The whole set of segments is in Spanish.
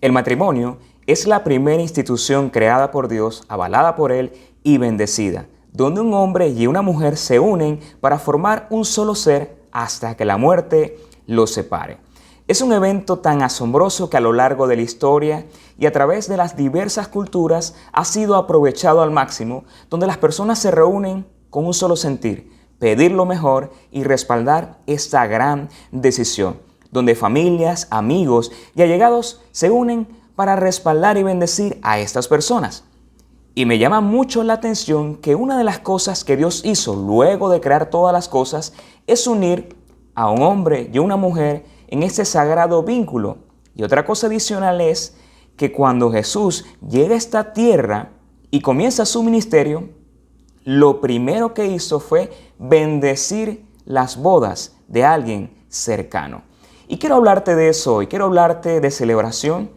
El matrimonio es la primera institución creada por Dios, avalada por Él y bendecida, donde un hombre y una mujer se unen para formar un solo ser hasta que la muerte los separe. Es un evento tan asombroso que a lo largo de la historia y a través de las diversas culturas ha sido aprovechado al máximo, donde las personas se reúnen con un solo sentir, pedir lo mejor y respaldar esta gran decisión, donde familias, amigos y allegados se unen para respaldar y bendecir a estas personas. Y me llama mucho la atención que una de las cosas que Dios hizo luego de crear todas las cosas es unir a un hombre y una mujer en ese sagrado vínculo. Y otra cosa adicional es que cuando Jesús llega a esta tierra y comienza su ministerio, lo primero que hizo fue bendecir las bodas de alguien cercano. Y quiero hablarte de eso hoy, quiero hablarte de celebración,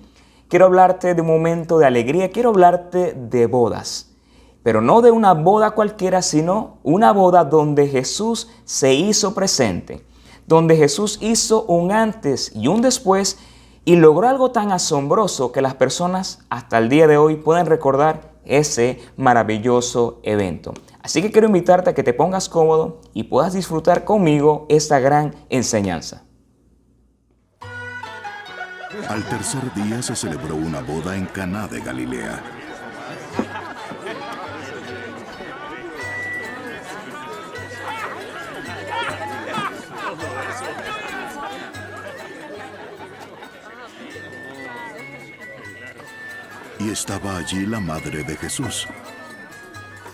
quiero hablarte de un momento de alegría, quiero hablarte de bodas. Pero no de una boda cualquiera, sino una boda donde Jesús se hizo presente donde Jesús hizo un antes y un después y logró algo tan asombroso que las personas hasta el día de hoy pueden recordar ese maravilloso evento. Así que quiero invitarte a que te pongas cómodo y puedas disfrutar conmigo esta gran enseñanza. Al tercer día se celebró una boda en Caná de Galilea y estaba allí la madre de Jesús.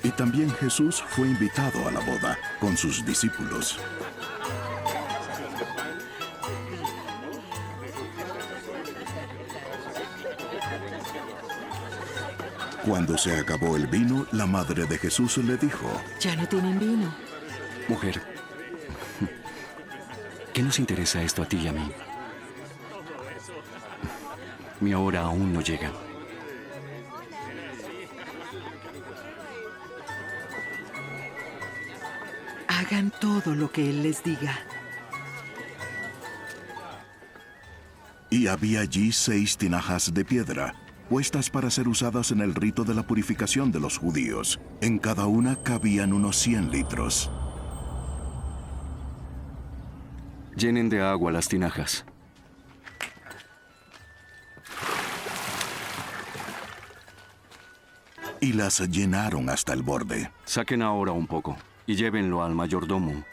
Y también Jesús fue invitado a la boda con sus discípulos. Cuando se acabó el vino, la madre de Jesús le dijo, Ya no tienen vino. Mujer, ¿qué nos interesa esto a ti y a mí? Mi hora aún no llega. Hagan todo lo que Él les diga. Y había allí seis tinajas de piedra, puestas para ser usadas en el rito de la purificación de los judíos. En cada una cabían unos 100 litros. Llenen de agua las tinajas. Y las llenaron hasta el borde. Saquen ahora un poco y llévenlo al mayordomo.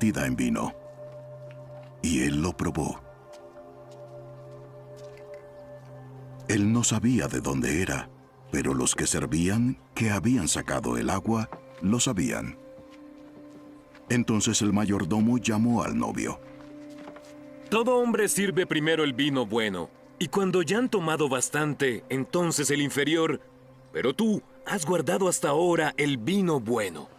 En vino. Y él lo probó. Él no sabía de dónde era, pero los que servían, que habían sacado el agua, lo sabían. Entonces el mayordomo llamó al novio. Todo hombre sirve primero el vino bueno, y cuando ya han tomado bastante, entonces el inferior. Pero tú has guardado hasta ahora el vino bueno.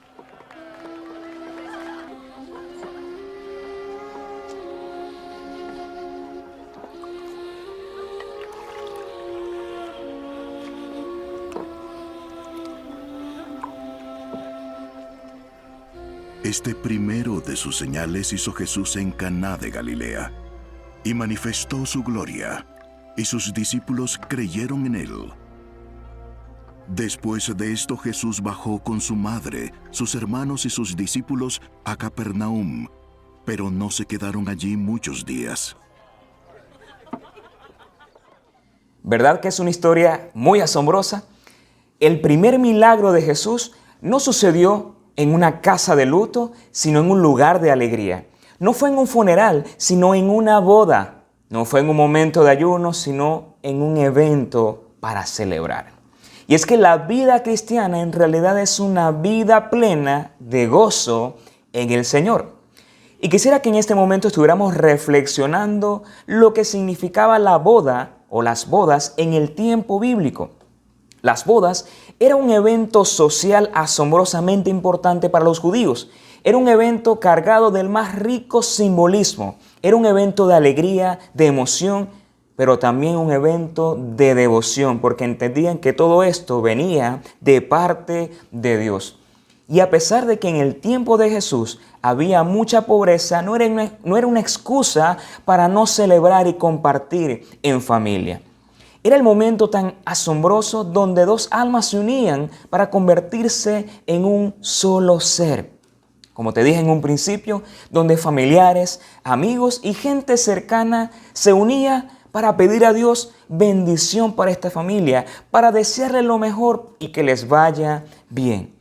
Este primero de sus señales hizo Jesús en Caná de Galilea y manifestó su gloria, y sus discípulos creyeron en él. Después de esto Jesús bajó con su madre, sus hermanos y sus discípulos a Capernaum, pero no se quedaron allí muchos días. ¿Verdad que es una historia muy asombrosa? El primer milagro de Jesús no sucedió en una casa de luto, sino en un lugar de alegría. No fue en un funeral, sino en una boda. No fue en un momento de ayuno, sino en un evento para celebrar. Y es que la vida cristiana en realidad es una vida plena de gozo en el Señor. Y quisiera que en este momento estuviéramos reflexionando lo que significaba la boda o las bodas en el tiempo bíblico. Las bodas era un evento social asombrosamente importante para los judíos. Era un evento cargado del más rico simbolismo. Era un evento de alegría, de emoción, pero también un evento de devoción, porque entendían que todo esto venía de parte de Dios. Y a pesar de que en el tiempo de Jesús había mucha pobreza, no era, una, no era una excusa para no celebrar y compartir en familia. Era el momento tan asombroso donde dos almas se unían para convertirse en un solo ser. Como te dije en un principio, donde familiares, amigos y gente cercana se unía para pedir a Dios bendición para esta familia, para desearle lo mejor y que les vaya bien.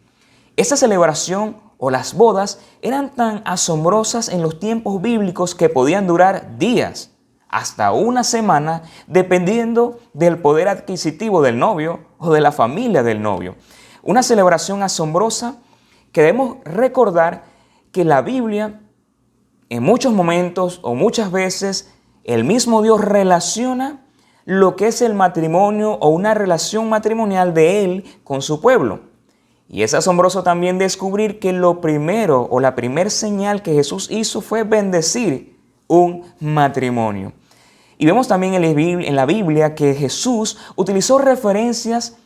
Esta celebración o las bodas eran tan asombrosas en los tiempos bíblicos que podían durar días hasta una semana, dependiendo del poder adquisitivo del novio o de la familia del novio. Una celebración asombrosa que debemos recordar que la Biblia en muchos momentos o muchas veces el mismo Dios relaciona lo que es el matrimonio o una relación matrimonial de Él con su pueblo. Y es asombroso también descubrir que lo primero o la primer señal que Jesús hizo fue bendecir un matrimonio. Y vemos también en la Biblia que Jesús utilizó referencias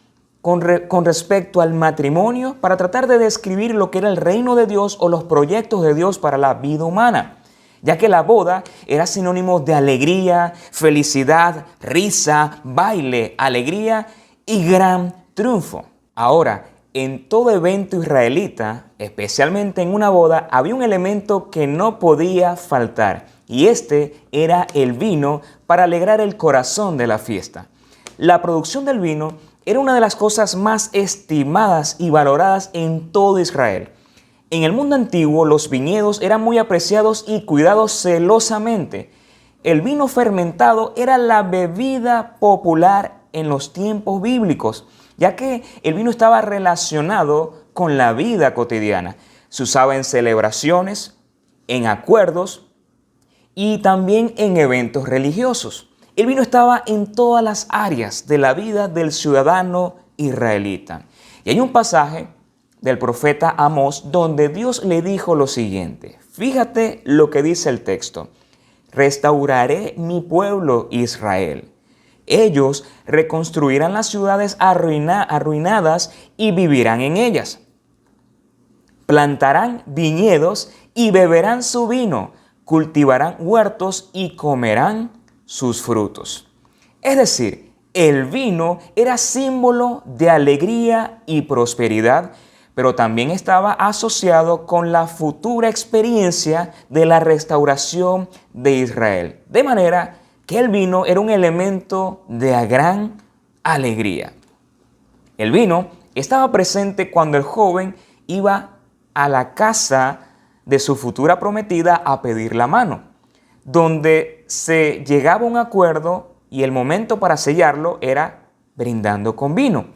con, respecto al matrimonio para tratar de describir lo que era el reino de Dios o los proyectos de Dios para la vida humana, ya que la boda era sinónimo de alegría, felicidad, risa, baile, alegría y gran triunfo. Ahora, en todo evento israelita, especialmente en una boda, había un elemento que no podía faltar y este era el vino para alegrar el corazón de la fiesta. La producción del vino era una de las cosas más estimadas y valoradas en todo Israel. En el mundo antiguo los viñedos eran muy apreciados y cuidados celosamente. El vino fermentado era la bebida popular en los tiempos bíblicos, ya que el vino estaba relacionado con la vida cotidiana. Se usaba en celebraciones, en acuerdos, y también en eventos religiosos. El vino estaba en todas las áreas de la vida del ciudadano israelita. Y hay un pasaje del profeta Amós donde Dios le dijo lo siguiente. Fíjate lo que dice el texto. Restauraré mi pueblo Israel. Ellos reconstruirán las ciudades arruinadas y vivirán en ellas. Plantarán viñedos y beberán su vino cultivarán huertos y comerán sus frutos. Es decir, el vino era símbolo de alegría y prosperidad, pero también estaba asociado con la futura experiencia de la restauración de Israel. De manera que el vino era un elemento de gran alegría. El vino estaba presente cuando el joven iba a la casa de su futura prometida a pedir la mano, donde se llegaba a un acuerdo y el momento para sellarlo era brindando con vino.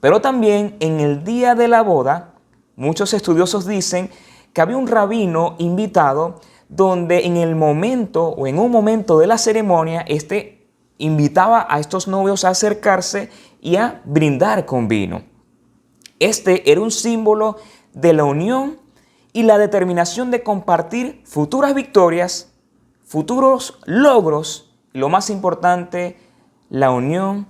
Pero también en el día de la boda, muchos estudiosos dicen que había un rabino invitado donde en el momento o en un momento de la ceremonia, este invitaba a estos novios a acercarse y a brindar con vino. Este era un símbolo de la unión y la determinación de compartir futuras victorias, futuros logros lo más importante, la unión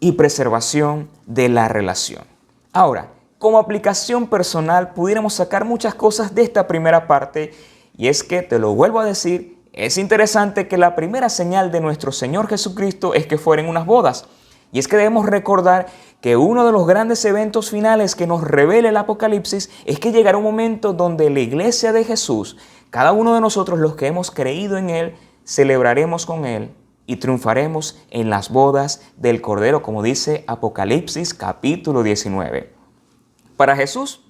y preservación de la relación. Ahora, como aplicación personal pudiéramos sacar muchas cosas de esta primera parte y es que, te lo vuelvo a decir, es interesante que la primera señal de nuestro Señor Jesucristo es que fueran unas bodas. Y es que debemos recordar que uno de los grandes eventos finales que nos revela el Apocalipsis es que llegará un momento donde la iglesia de Jesús, cada uno de nosotros los que hemos creído en Él, celebraremos con Él y triunfaremos en las bodas del Cordero, como dice Apocalipsis capítulo 19. Para Jesús,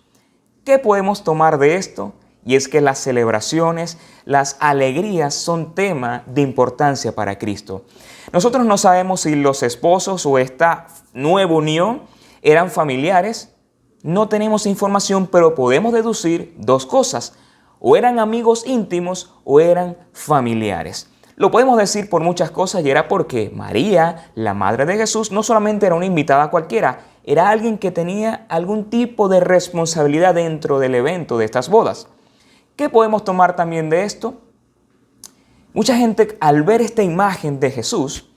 ¿qué podemos tomar de esto? Y es que las celebraciones, las alegrías son tema de importancia para Cristo. Nosotros no sabemos si los esposos o esta nueva unión eran familiares. No tenemos información, pero podemos deducir dos cosas. O eran amigos íntimos o eran familiares. Lo podemos decir por muchas cosas y era porque María, la madre de Jesús, no solamente era una invitada cualquiera, era alguien que tenía algún tipo de responsabilidad dentro del evento de estas bodas. ¿Qué podemos tomar también de esto? Mucha gente al ver esta imagen de Jesús,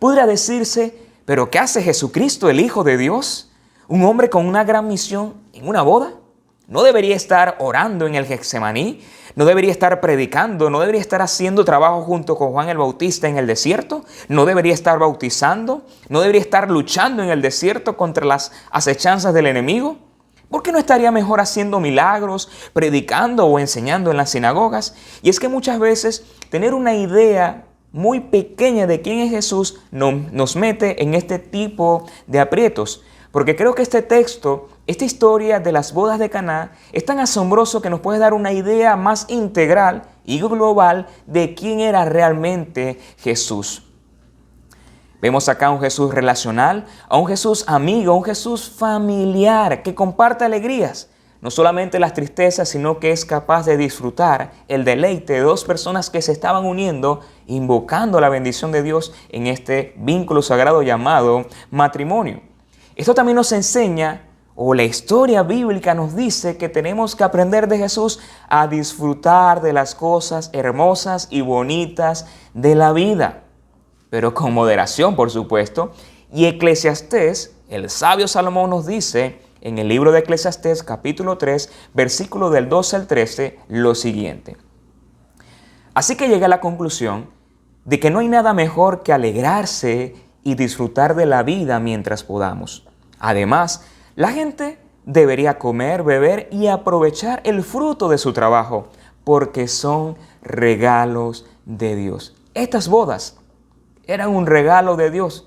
podría decirse, pero ¿qué hace Jesucristo, el Hijo de Dios? Un hombre con una gran misión en una boda. ¿No debería estar orando en el Getsemaní? ¿No debería estar predicando? ¿No debería estar haciendo trabajo junto con Juan el Bautista en el desierto? ¿No debería estar bautizando? ¿No debería estar luchando en el desierto contra las acechanzas del enemigo? ¿Por qué no estaría mejor haciendo milagros, predicando o enseñando en las sinagogas? Y es que muchas veces tener una idea muy pequeña de quién es Jesús nos mete en este tipo de aprietos. Porque creo que este texto, esta historia de las bodas de Caná, es tan asombroso que nos puede dar una idea más integral y global de quién era realmente Jesús. Vemos acá a un Jesús relacional, a un Jesús amigo, a un Jesús familiar que comparte alegrías, no solamente las tristezas, sino que es capaz de disfrutar el deleite de dos personas que se estaban uniendo, invocando la bendición de Dios en este vínculo sagrado llamado matrimonio. Esto también nos enseña, o la historia bíblica nos dice que tenemos que aprender de Jesús a disfrutar de las cosas hermosas y bonitas de la vida, pero con moderación, por supuesto. Y Eclesiastés, el sabio Salomón nos dice en el libro de Eclesiastés capítulo 3, versículo del 12 al 13, lo siguiente. Así que llegué a la conclusión de que no hay nada mejor que alegrarse y disfrutar de la vida mientras podamos. Además, la gente debería comer, beber y aprovechar el fruto de su trabajo, porque son regalos de Dios. Estas bodas eran un regalo de Dios.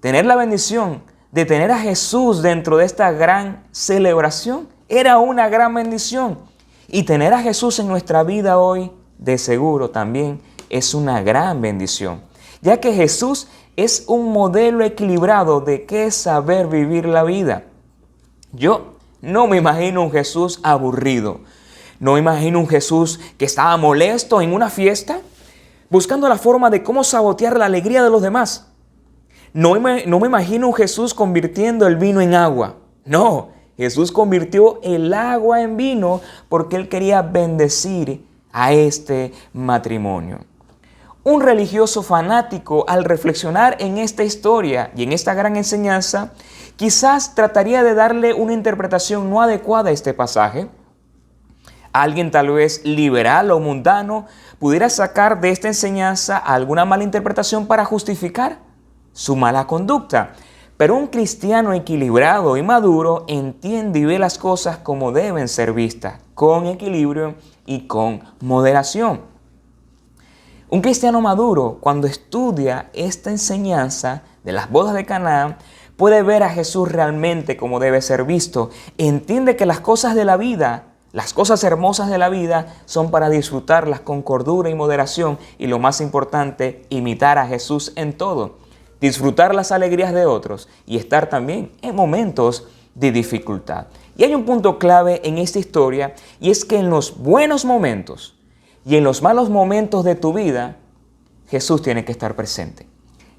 Tener la bendición de tener a Jesús dentro de esta gran celebración era una gran bendición. Y tener a Jesús en nuestra vida hoy, de seguro también, es una gran bendición, ya que Jesús es un modelo equilibrado de qué saber vivir la vida. Yo no me imagino un Jesús aburrido. No imagino un Jesús que estaba molesto en una fiesta, buscando la forma de cómo sabotear la alegría de los demás. No me, no me imagino Jesús convirtiendo el vino en agua. No, Jesús convirtió el agua en vino porque él quería bendecir a este matrimonio. Un religioso fanático al reflexionar en esta historia y en esta gran enseñanza, quizás trataría de darle una interpretación no adecuada a este pasaje. Alguien tal vez liberal o mundano pudiera sacar de esta enseñanza alguna mala interpretación para justificar su mala conducta. Pero un cristiano equilibrado y maduro entiende y ve las cosas como deben ser vistas, con equilibrio y con moderación. Un cristiano maduro, cuando estudia esta enseñanza de las bodas de Canaán, puede ver a Jesús realmente como debe ser visto. Entiende que las cosas de la vida, las cosas hermosas de la vida, son para disfrutarlas con cordura y moderación y lo más importante, imitar a Jesús en todo. Disfrutar las alegrías de otros y estar también en momentos de dificultad. Y hay un punto clave en esta historia y es que en los buenos momentos, y en los malos momentos de tu vida, Jesús tiene que estar presente.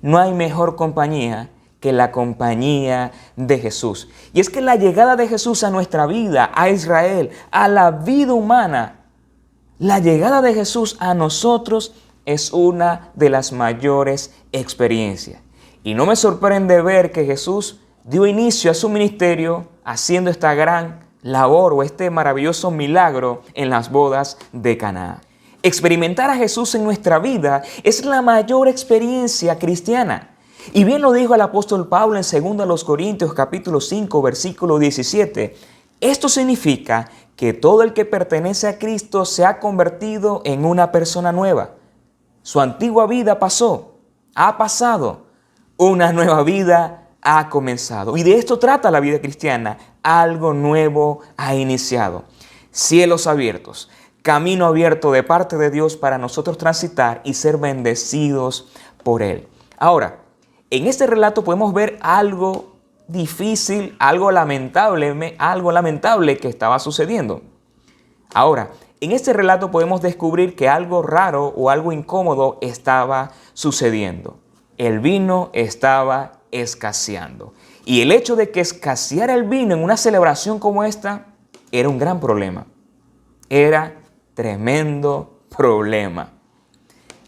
No hay mejor compañía que la compañía de Jesús. Y es que la llegada de Jesús a nuestra vida, a Israel, a la vida humana, la llegada de Jesús a nosotros es una de las mayores experiencias. Y no me sorprende ver que Jesús dio inicio a su ministerio haciendo esta gran labor o este maravilloso milagro en las bodas de Canaán. Experimentar a Jesús en nuestra vida es la mayor experiencia cristiana. Y bien lo dijo el apóstol Pablo en 2 Corintios capítulo 5 versículo 17. Esto significa que todo el que pertenece a Cristo se ha convertido en una persona nueva. Su antigua vida pasó, ha pasado, una nueva vida ha comenzado. Y de esto trata la vida cristiana. Algo nuevo ha iniciado. Cielos abiertos camino abierto de parte de Dios para nosotros transitar y ser bendecidos por Él. Ahora, en este relato podemos ver algo difícil, algo lamentable, algo lamentable que estaba sucediendo. Ahora, en este relato podemos descubrir que algo raro o algo incómodo estaba sucediendo. El vino estaba escaseando. Y el hecho de que escaseara el vino en una celebración como esta era un gran problema. Era tremendo problema.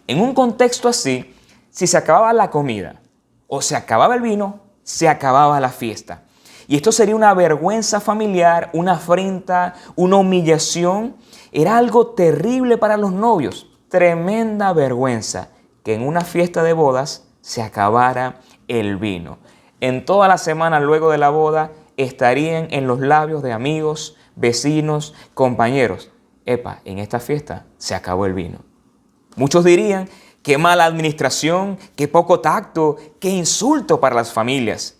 En un contexto así, si se acababa la comida o se acababa el vino, se acababa la fiesta. Y esto sería una vergüenza familiar, una afrenta, una humillación. Era algo terrible para los novios, tremenda vergüenza que en una fiesta de bodas se acabara el vino. En toda la semana luego de la boda estarían en los labios de amigos, vecinos, compañeros. Epa, en esta fiesta se acabó el vino. Muchos dirían, qué mala administración, qué poco tacto, qué insulto para las familias.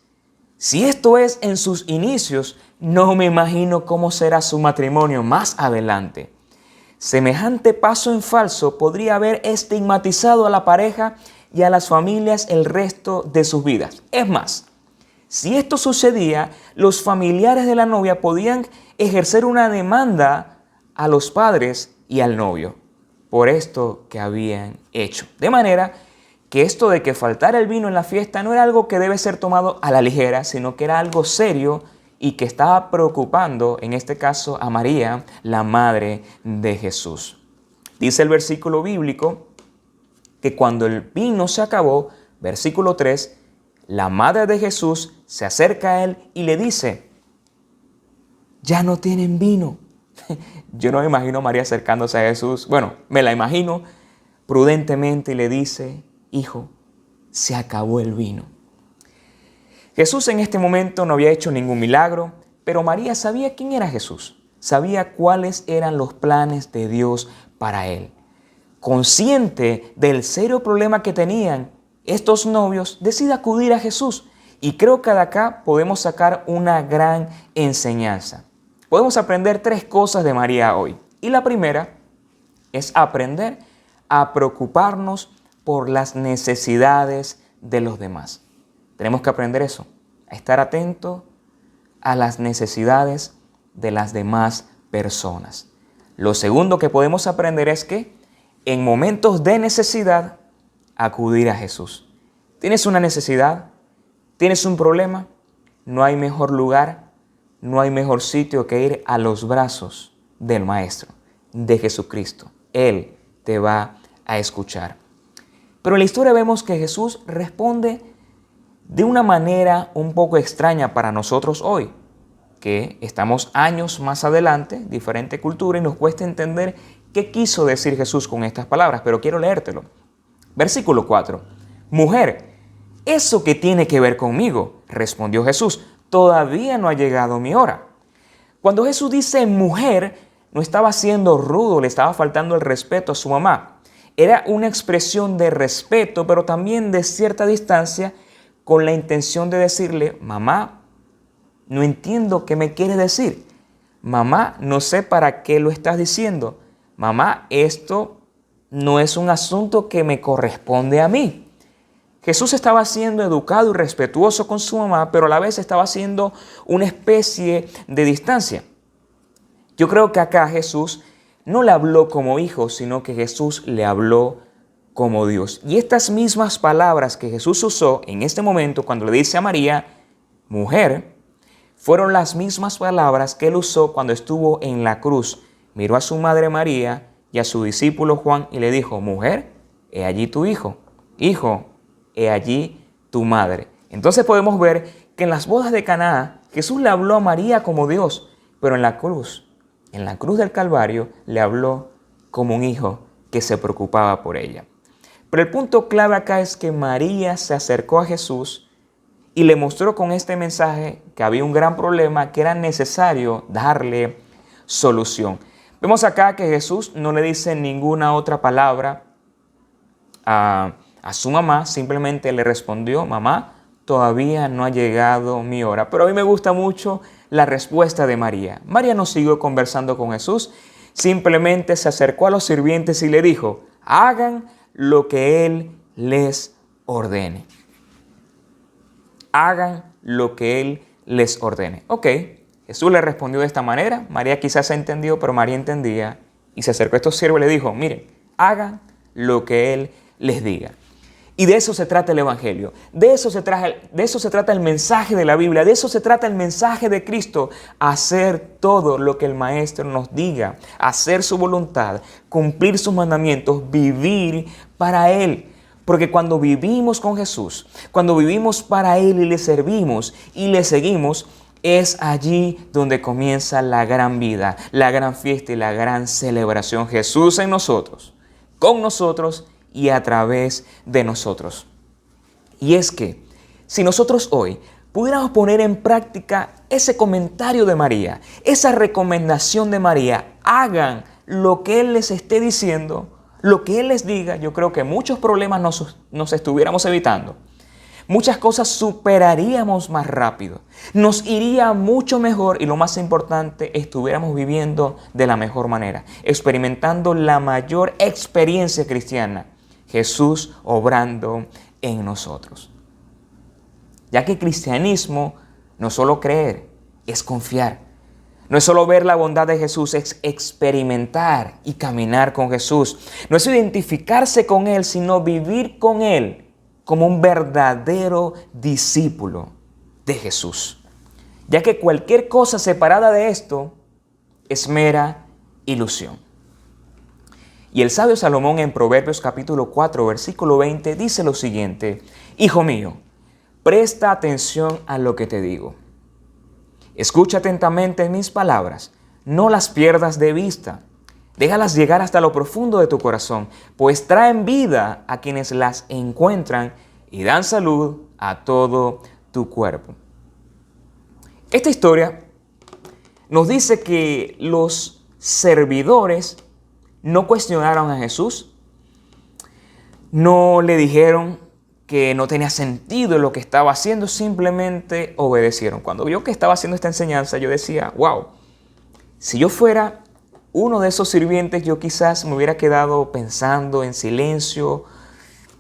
Si esto es en sus inicios, no me imagino cómo será su matrimonio más adelante. Semejante paso en falso podría haber estigmatizado a la pareja y a las familias el resto de sus vidas. Es más, si esto sucedía, los familiares de la novia podían ejercer una demanda a los padres y al novio por esto que habían hecho. De manera que esto de que faltara el vino en la fiesta no era algo que debe ser tomado a la ligera, sino que era algo serio y que estaba preocupando, en este caso, a María, la madre de Jesús. Dice el versículo bíblico que cuando el vino se acabó, versículo 3, la madre de Jesús se acerca a él y le dice, ya no tienen vino. Yo no me imagino a María acercándose a Jesús. Bueno, me la imagino prudentemente y le dice, hijo, se acabó el vino. Jesús en este momento no había hecho ningún milagro, pero María sabía quién era Jesús, sabía cuáles eran los planes de Dios para él. Consciente del serio problema que tenían estos novios, decide acudir a Jesús. Y creo que de acá podemos sacar una gran enseñanza. Podemos aprender tres cosas de María hoy. Y la primera es aprender a preocuparnos por las necesidades de los demás. Tenemos que aprender eso, a estar atento a las necesidades de las demás personas. Lo segundo que podemos aprender es que en momentos de necesidad, acudir a Jesús. ¿Tienes una necesidad? ¿Tienes un problema? No hay mejor lugar, no hay mejor sitio que ir a los brazos del Maestro, de Jesucristo. Él te va a escuchar. Pero en la historia vemos que Jesús responde de una manera un poco extraña para nosotros hoy, que estamos años más adelante, diferente cultura, y nos cuesta entender qué quiso decir Jesús con estas palabras, pero quiero leértelo. Versículo 4. Mujer, ¿eso qué tiene que ver conmigo? Respondió Jesús, todavía no ha llegado mi hora. Cuando Jesús dice mujer, no estaba siendo rudo, le estaba faltando el respeto a su mamá era una expresión de respeto, pero también de cierta distancia, con la intención de decirle, mamá, no entiendo qué me quieres decir. Mamá, no sé para qué lo estás diciendo. Mamá, esto no es un asunto que me corresponde a mí. Jesús estaba siendo educado y respetuoso con su mamá, pero a la vez estaba haciendo una especie de distancia. Yo creo que acá Jesús no le habló como hijo, sino que Jesús le habló como Dios. Y estas mismas palabras que Jesús usó en este momento cuando le dice a María, mujer, fueron las mismas palabras que él usó cuando estuvo en la cruz. Miró a su madre María y a su discípulo Juan y le dijo, mujer, he allí tu hijo. Hijo, he allí tu madre. Entonces podemos ver que en las bodas de Caná Jesús le habló a María como Dios, pero en la cruz en la cruz del Calvario le habló como un hijo que se preocupaba por ella. Pero el punto clave acá es que María se acercó a Jesús y le mostró con este mensaje que había un gran problema, que era necesario darle solución. Vemos acá que Jesús no le dice ninguna otra palabra a, a su mamá, simplemente le respondió, mamá, todavía no ha llegado mi hora. Pero a mí me gusta mucho la respuesta de María. María no siguió conversando con Jesús, simplemente se acercó a los sirvientes y le dijo, hagan lo que Él les ordene. Hagan lo que Él les ordene. Ok, Jesús le respondió de esta manera, María quizás entendió, pero María entendía Y se acercó a estos siervos y le dijo, miren, hagan lo que Él les diga. Y de eso se trata el Evangelio, de eso, se de eso se trata el mensaje de la Biblia, de eso se trata el mensaje de Cristo, hacer todo lo que el Maestro nos diga, hacer su voluntad, cumplir sus mandamientos, vivir para Él. Porque cuando vivimos con Jesús, cuando vivimos para Él y le servimos y le seguimos, es allí donde comienza la gran vida, la gran fiesta y la gran celebración. Jesús en nosotros, con nosotros y a través de nosotros. Y es que si nosotros hoy pudiéramos poner en práctica ese comentario de María, esa recomendación de María, hagan lo que Él les esté diciendo, lo que Él les diga, yo creo que muchos problemas nos, nos estuviéramos evitando. Muchas cosas superaríamos más rápido. Nos iría mucho mejor y lo más importante, estuviéramos viviendo de la mejor manera, experimentando la mayor experiencia cristiana Jesús obrando en nosotros. Ya que cristianismo no es solo creer, es confiar. No es solo ver la bondad de Jesús, es experimentar y caminar con Jesús. No es identificarse con Él, sino vivir con Él como un verdadero discípulo de Jesús. Ya que cualquier cosa separada de esto es mera ilusión. Y el sabio Salomón en Proverbios capítulo 4, versículo 20 dice lo siguiente, Hijo mío, presta atención a lo que te digo. Escucha atentamente mis palabras, no las pierdas de vista. Déjalas llegar hasta lo profundo de tu corazón, pues traen vida a quienes las encuentran y dan salud a todo tu cuerpo. Esta historia nos dice que los servidores no cuestionaron a Jesús, no le dijeron que no tenía sentido lo que estaba haciendo, simplemente obedecieron. Cuando vio que estaba haciendo esta enseñanza, yo decía, wow, si yo fuera uno de esos sirvientes, yo quizás me hubiera quedado pensando en silencio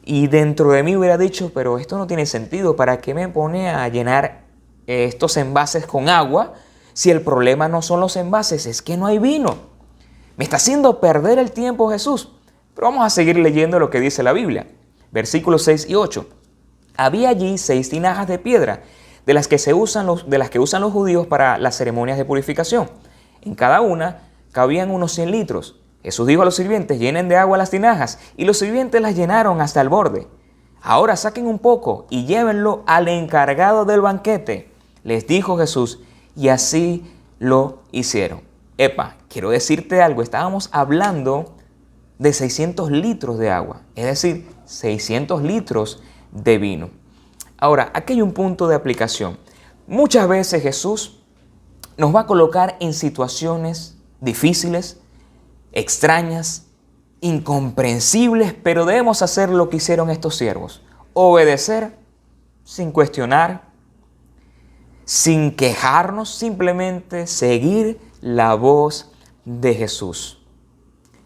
y dentro de mí hubiera dicho, pero esto no tiene sentido, ¿para qué me pone a llenar estos envases con agua si el problema no son los envases, es que no hay vino? Me está haciendo perder el tiempo Jesús. Pero vamos a seguir leyendo lo que dice la Biblia. Versículos 6 y 8. Había allí seis tinajas de piedra, de las que, se usan los, de las que usan los judíos para las ceremonias de purificación. En cada una cabían unos 100 litros. Jesús dijo a los sirvientes, llenen de agua las tinajas, y los sirvientes las llenaron hasta el borde. Ahora saquen un poco y llévenlo al encargado del banquete, les dijo Jesús, y así lo hicieron. Epa, quiero decirte algo, estábamos hablando de 600 litros de agua, es decir, 600 litros de vino. Ahora, aquí hay un punto de aplicación. Muchas veces Jesús nos va a colocar en situaciones difíciles, extrañas, incomprensibles, pero debemos hacer lo que hicieron estos siervos. Obedecer sin cuestionar, sin quejarnos, simplemente seguir la voz de Jesús.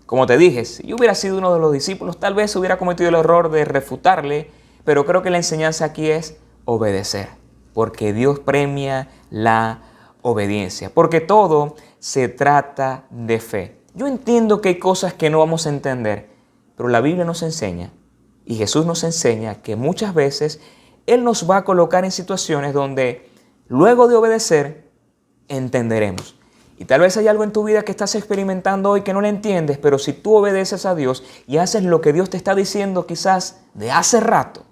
Como te dije, si yo hubiera sido uno de los discípulos, tal vez hubiera cometido el error de refutarle, pero creo que la enseñanza aquí es obedecer, porque Dios premia la obediencia, porque todo se trata de fe. Yo entiendo que hay cosas que no vamos a entender, pero la Biblia nos enseña y Jesús nos enseña que muchas veces Él nos va a colocar en situaciones donde luego de obedecer entenderemos. Y tal vez hay algo en tu vida que estás experimentando hoy que no le entiendes, pero si tú obedeces a Dios y haces lo que Dios te está diciendo quizás de hace rato,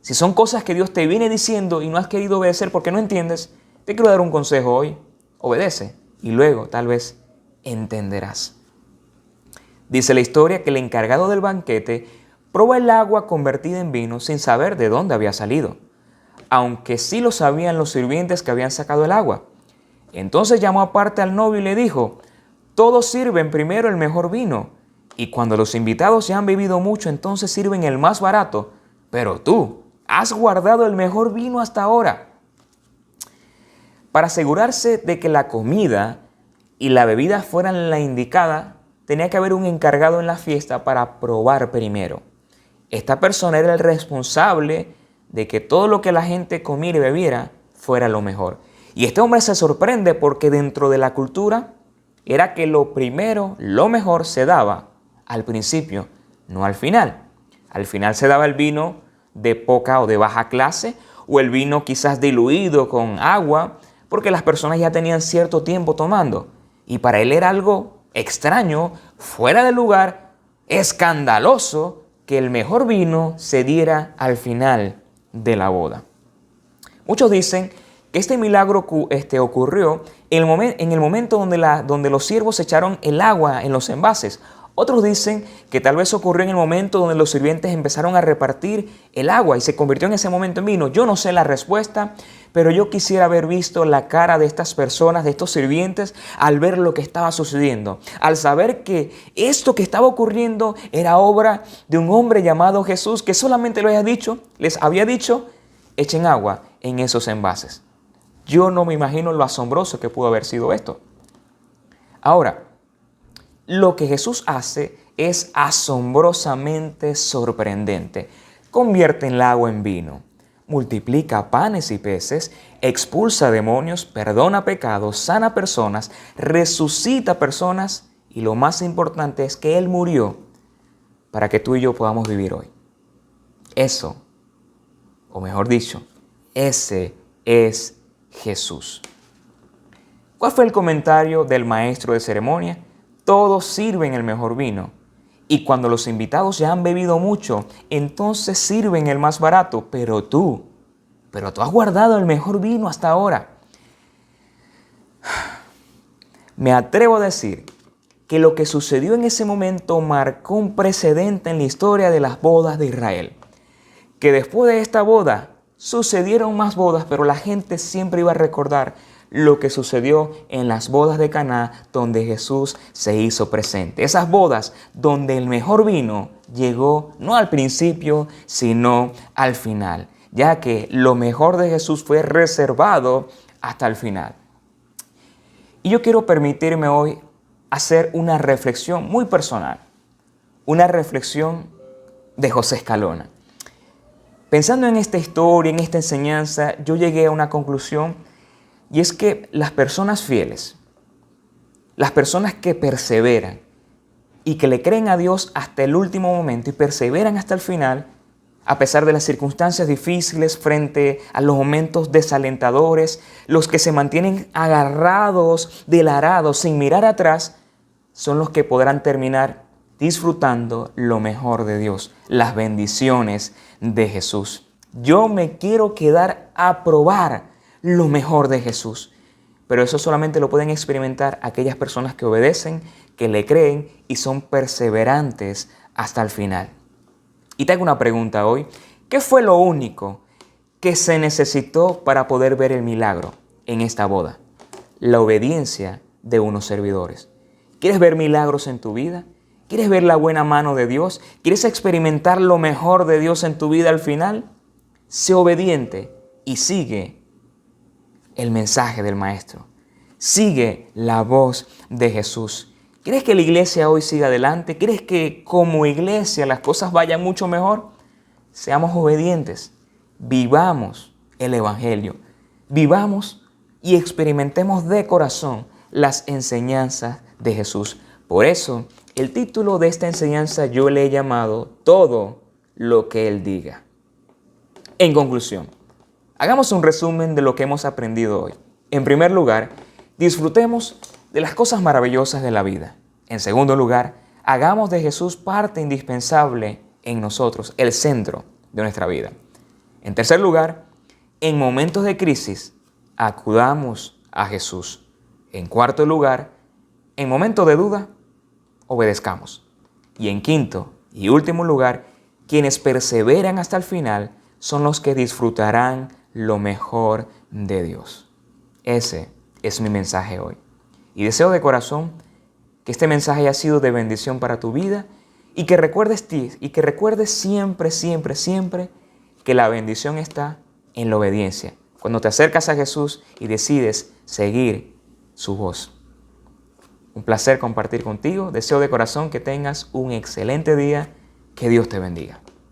si son cosas que Dios te viene diciendo y no has querido obedecer porque no entiendes, te quiero dar un consejo hoy. Obedece y luego tal vez entenderás. Dice la historia que el encargado del banquete probó el agua convertida en vino sin saber de dónde había salido, aunque sí lo sabían los sirvientes que habían sacado el agua. Entonces llamó aparte al novio y le dijo, todos sirven primero el mejor vino, y cuando los invitados ya han bebido mucho, entonces sirven el más barato, pero tú has guardado el mejor vino hasta ahora. Para asegurarse de que la comida y la bebida fueran la indicada, tenía que haber un encargado en la fiesta para probar primero. Esta persona era el responsable de que todo lo que la gente comiera y bebiera fuera lo mejor. Y este hombre se sorprende porque dentro de la cultura era que lo primero, lo mejor se daba al principio, no al final. Al final se daba el vino de poca o de baja clase o el vino quizás diluido con agua porque las personas ya tenían cierto tiempo tomando. Y para él era algo extraño, fuera de lugar, escandaloso que el mejor vino se diera al final de la boda. Muchos dicen este milagro este, ocurrió en el, en el momento donde, donde los siervos echaron el agua en los envases. Otros dicen que tal vez ocurrió en el momento donde los sirvientes empezaron a repartir el agua y se convirtió en ese momento en vino. Yo no sé la respuesta, pero yo quisiera haber visto la cara de estas personas, de estos sirvientes, al ver lo que estaba sucediendo, al saber que esto que estaba ocurriendo era obra de un hombre llamado Jesús que solamente lo había dicho, les había dicho, echen agua en esos envases. Yo no me imagino lo asombroso que pudo haber sido esto. Ahora, lo que Jesús hace es asombrosamente sorprendente. Convierte el agua en vino, multiplica panes y peces, expulsa demonios, perdona pecados, sana personas, resucita personas y lo más importante es que Él murió para que tú y yo podamos vivir hoy. Eso, o mejor dicho, ese es Jesús. ¿Cuál fue el comentario del maestro de ceremonia? Todos sirven el mejor vino. Y cuando los invitados ya han bebido mucho, entonces sirven el más barato. Pero tú, pero tú has guardado el mejor vino hasta ahora. Me atrevo a decir que lo que sucedió en ese momento marcó un precedente en la historia de las bodas de Israel. Que después de esta boda sucedieron más bodas, pero la gente siempre iba a recordar lo que sucedió en las bodas de Caná donde Jesús se hizo presente. Esas bodas donde el mejor vino llegó no al principio, sino al final, ya que lo mejor de Jesús fue reservado hasta el final. Y yo quiero permitirme hoy hacer una reflexión muy personal, una reflexión de José Escalona. Pensando en esta historia, en esta enseñanza, yo llegué a una conclusión y es que las personas fieles, las personas que perseveran y que le creen a Dios hasta el último momento y perseveran hasta el final, a pesar de las circunstancias difíciles frente a los momentos desalentadores, los que se mantienen agarrados del arado sin mirar atrás, son los que podrán terminar disfrutando lo mejor de Dios, las bendiciones de Jesús. Yo me quiero quedar a probar lo mejor de Jesús. Pero eso solamente lo pueden experimentar aquellas personas que obedecen, que le creen y son perseverantes hasta el final. Y te hago una pregunta hoy. ¿Qué fue lo único que se necesitó para poder ver el milagro en esta boda? La obediencia de unos servidores. ¿Quieres ver milagros en tu vida? ¿Quieres ver la buena mano de Dios? ¿Quieres experimentar lo mejor de Dios en tu vida al final? Sé obediente y sigue el mensaje del Maestro. Sigue la voz de Jesús. ¿Quieres que la iglesia hoy siga adelante? ¿Quieres que como iglesia las cosas vayan mucho mejor? Seamos obedientes, vivamos el Evangelio, vivamos y experimentemos de corazón las enseñanzas de Jesús. Por eso, el título de esta enseñanza yo le he llamado Todo lo que Él diga. En conclusión, Hagamos un resumen de lo que hemos aprendido hoy. En primer lugar, disfrutemos de las cosas maravillosas de la vida. En segundo lugar, hagamos de Jesús parte indispensable en nosotros, el centro de nuestra vida. En tercer lugar, en momentos de crisis, acudamos a Jesús. En cuarto lugar, en momentos de duda, obedezcamos. Y en quinto y último lugar, quienes perseveran hasta el final son los que disfrutarán lo mejor de Dios. Ese es mi mensaje hoy. Y deseo de corazón que este mensaje haya sido de bendición para tu vida y que recuerdes y que recuerdes siempre, siempre, siempre que la bendición está en la obediencia. Cuando te acercas a Jesús y decides seguir su voz. Un placer compartir contigo. Deseo de corazón que tengas un excelente día. Que Dios te bendiga.